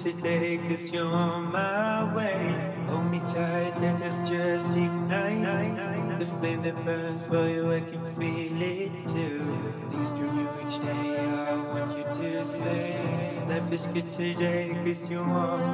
today cause you're my way. Hold me tight, let us just ignite the flame that burns for you. I can feel it too. Things turn you each day. I want you to say, Life is good today cause you're on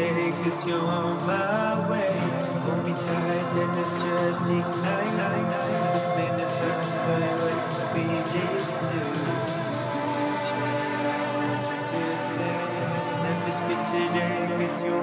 Cause you're on my way. Hold me tight and let's just ignite. Night, night. The flame that burns we need to. It's change. to you just said. Let's today, cause you're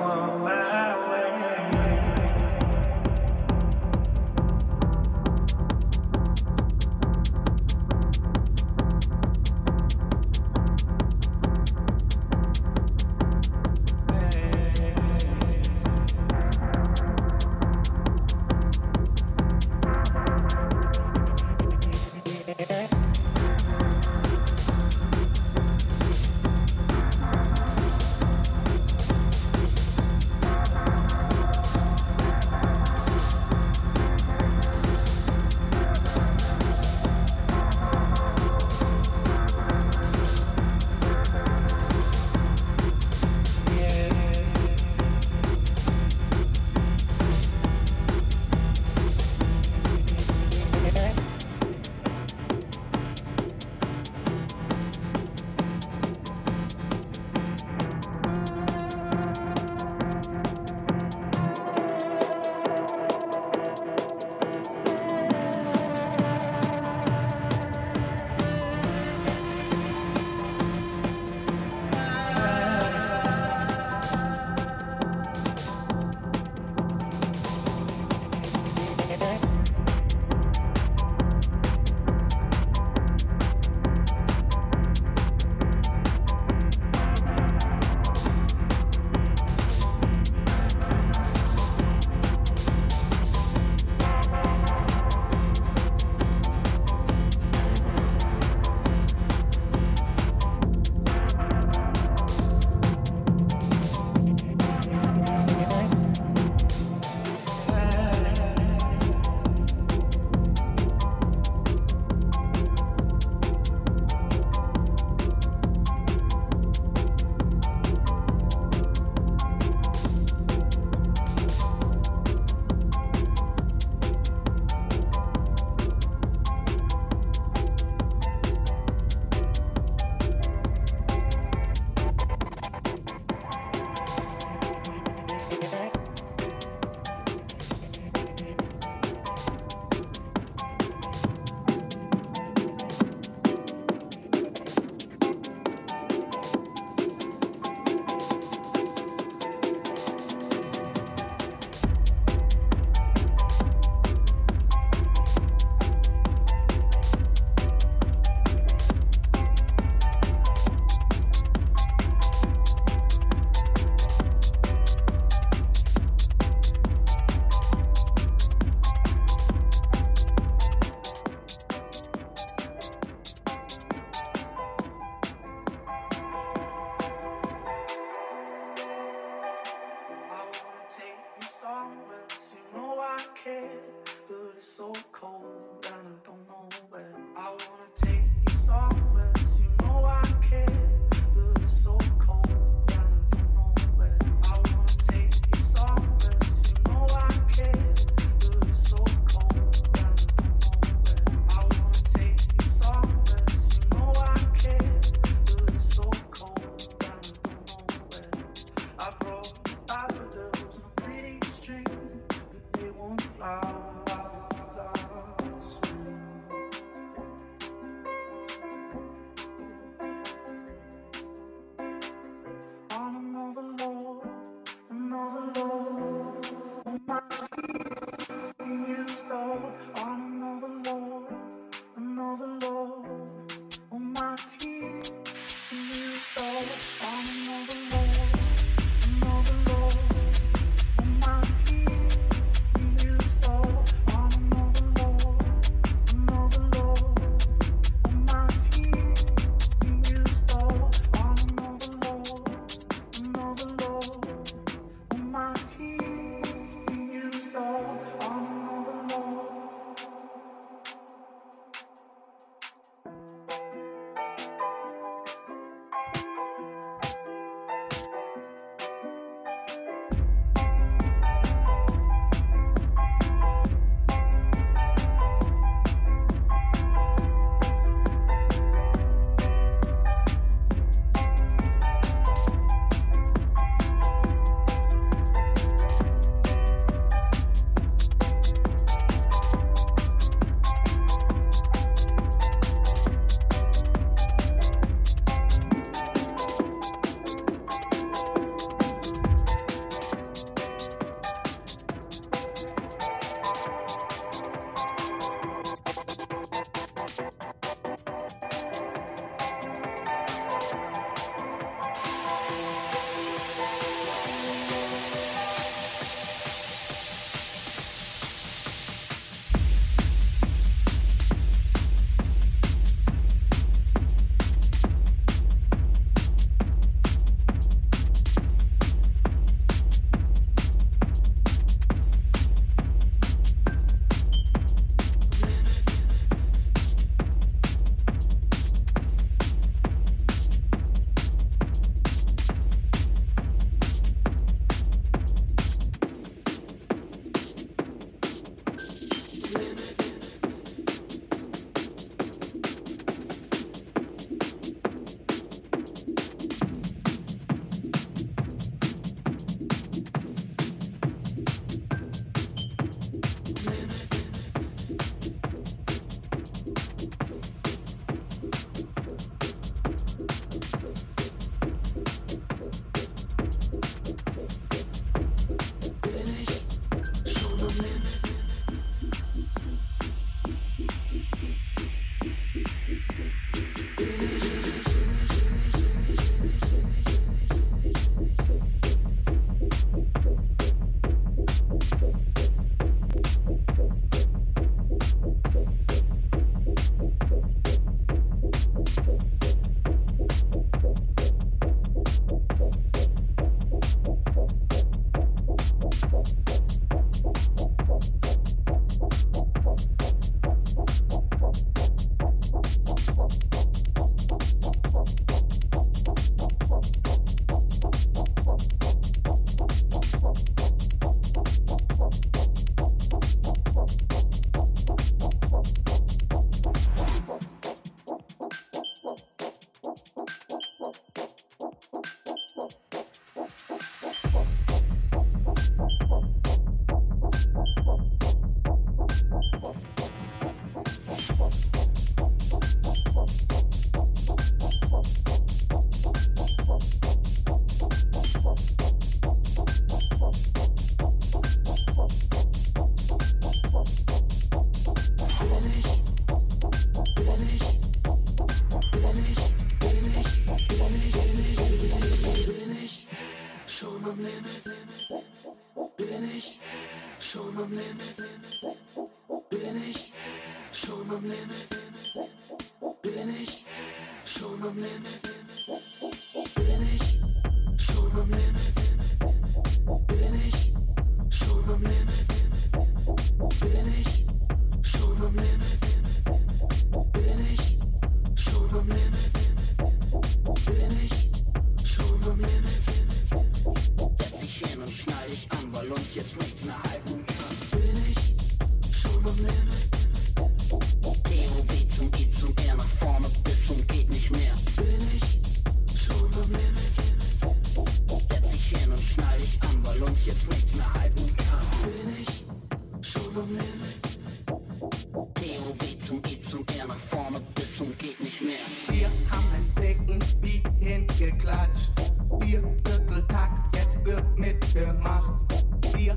geklatscht. Vier Vierteltakt, jetzt wird mitgemacht. Wir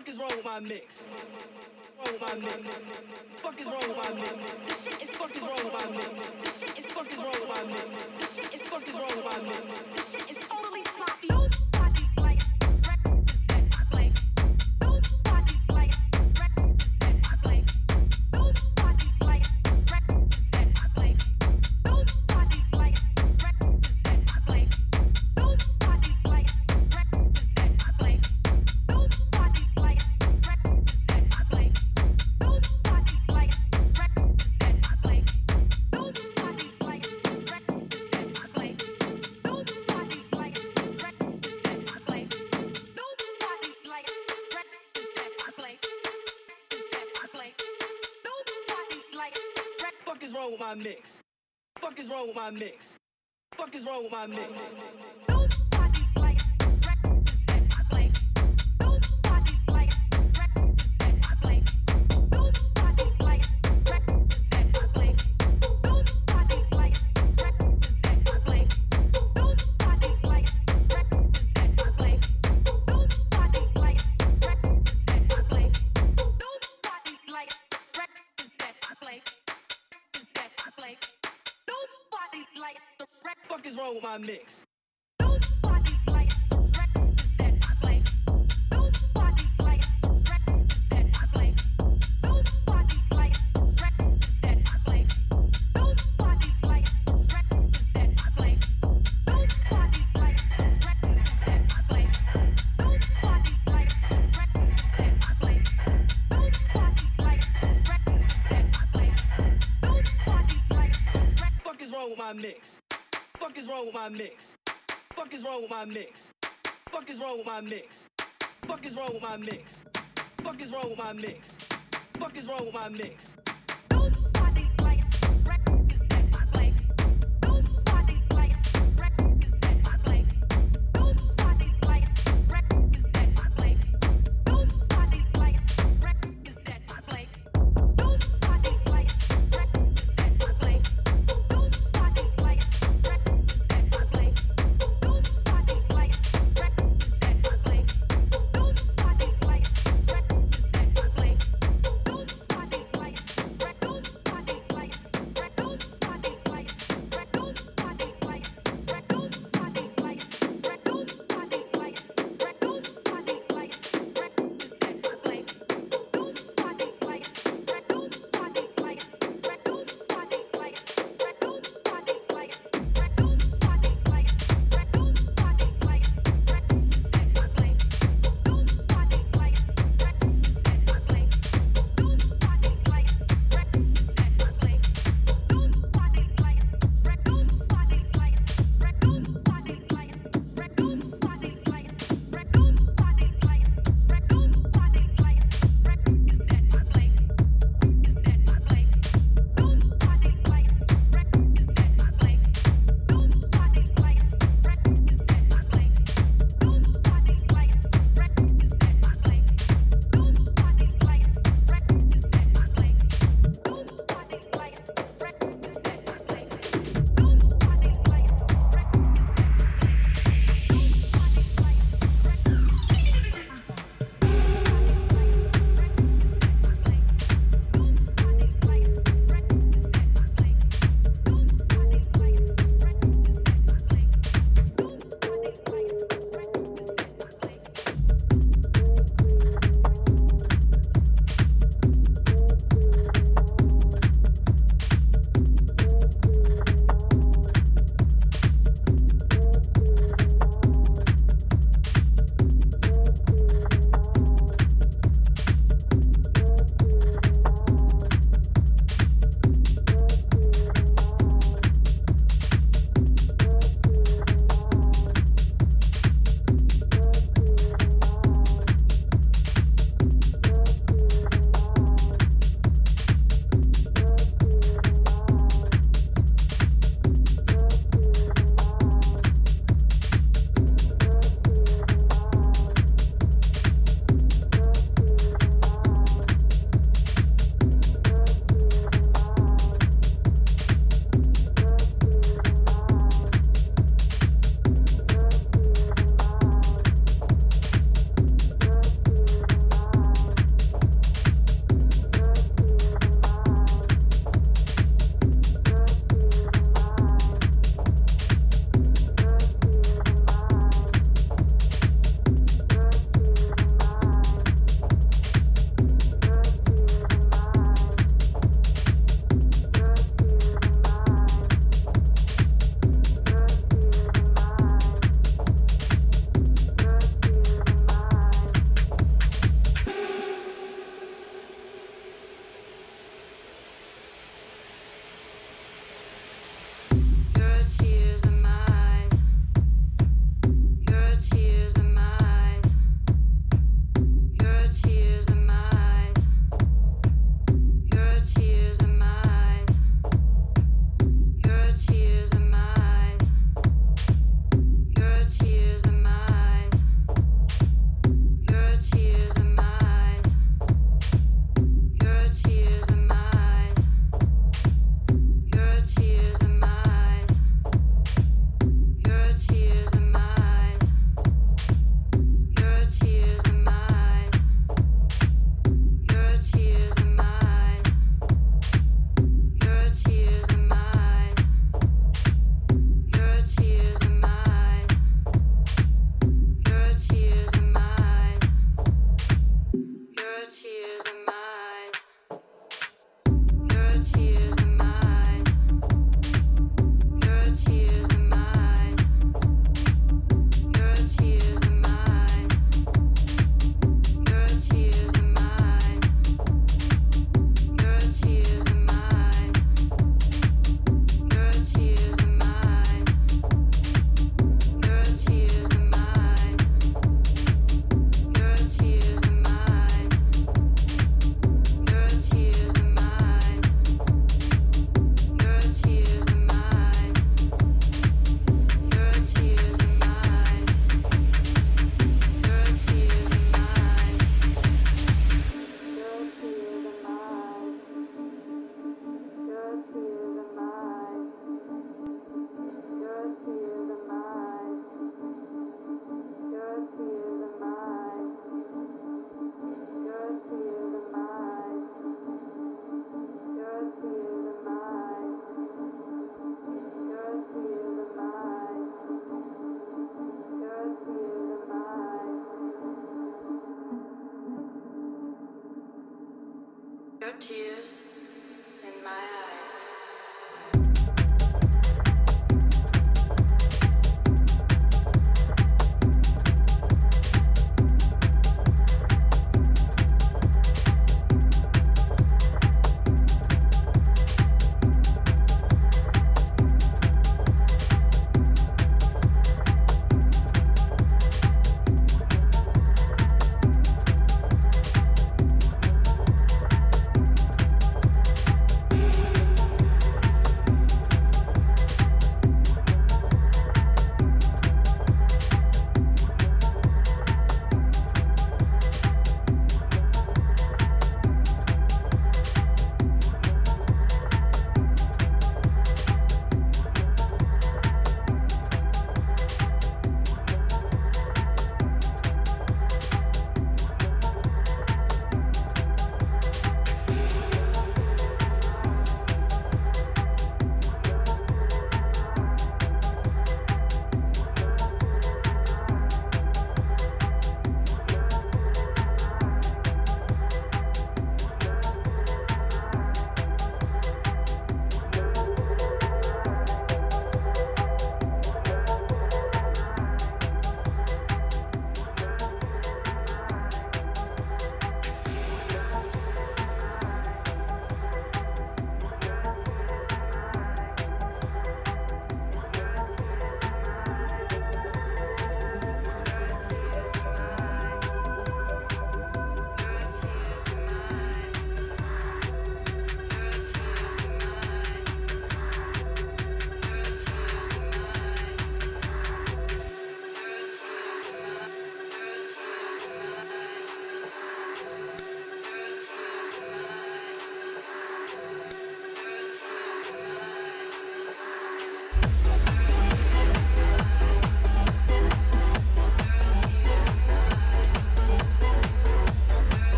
fuck is wrong with my mix. Wrong with my mix. My mix? Fuck is wrong with my mix? mix. My mix. my mix? Fuck is wrong with my mix? Fuck is wrong with my mix? Fuck is wrong with my mix? Fuck is wrong with my mix? Fuck is wrong with my mix?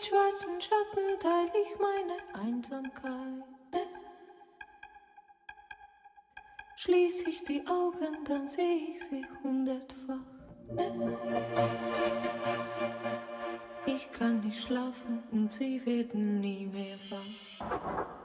Mit schwarzen Schatten teile ich meine Einsamkeit. Schließ ich die Augen, dann sehe ich sie hundertfach. Ich kann nicht schlafen und sie werden nie mehr wach.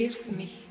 perfume.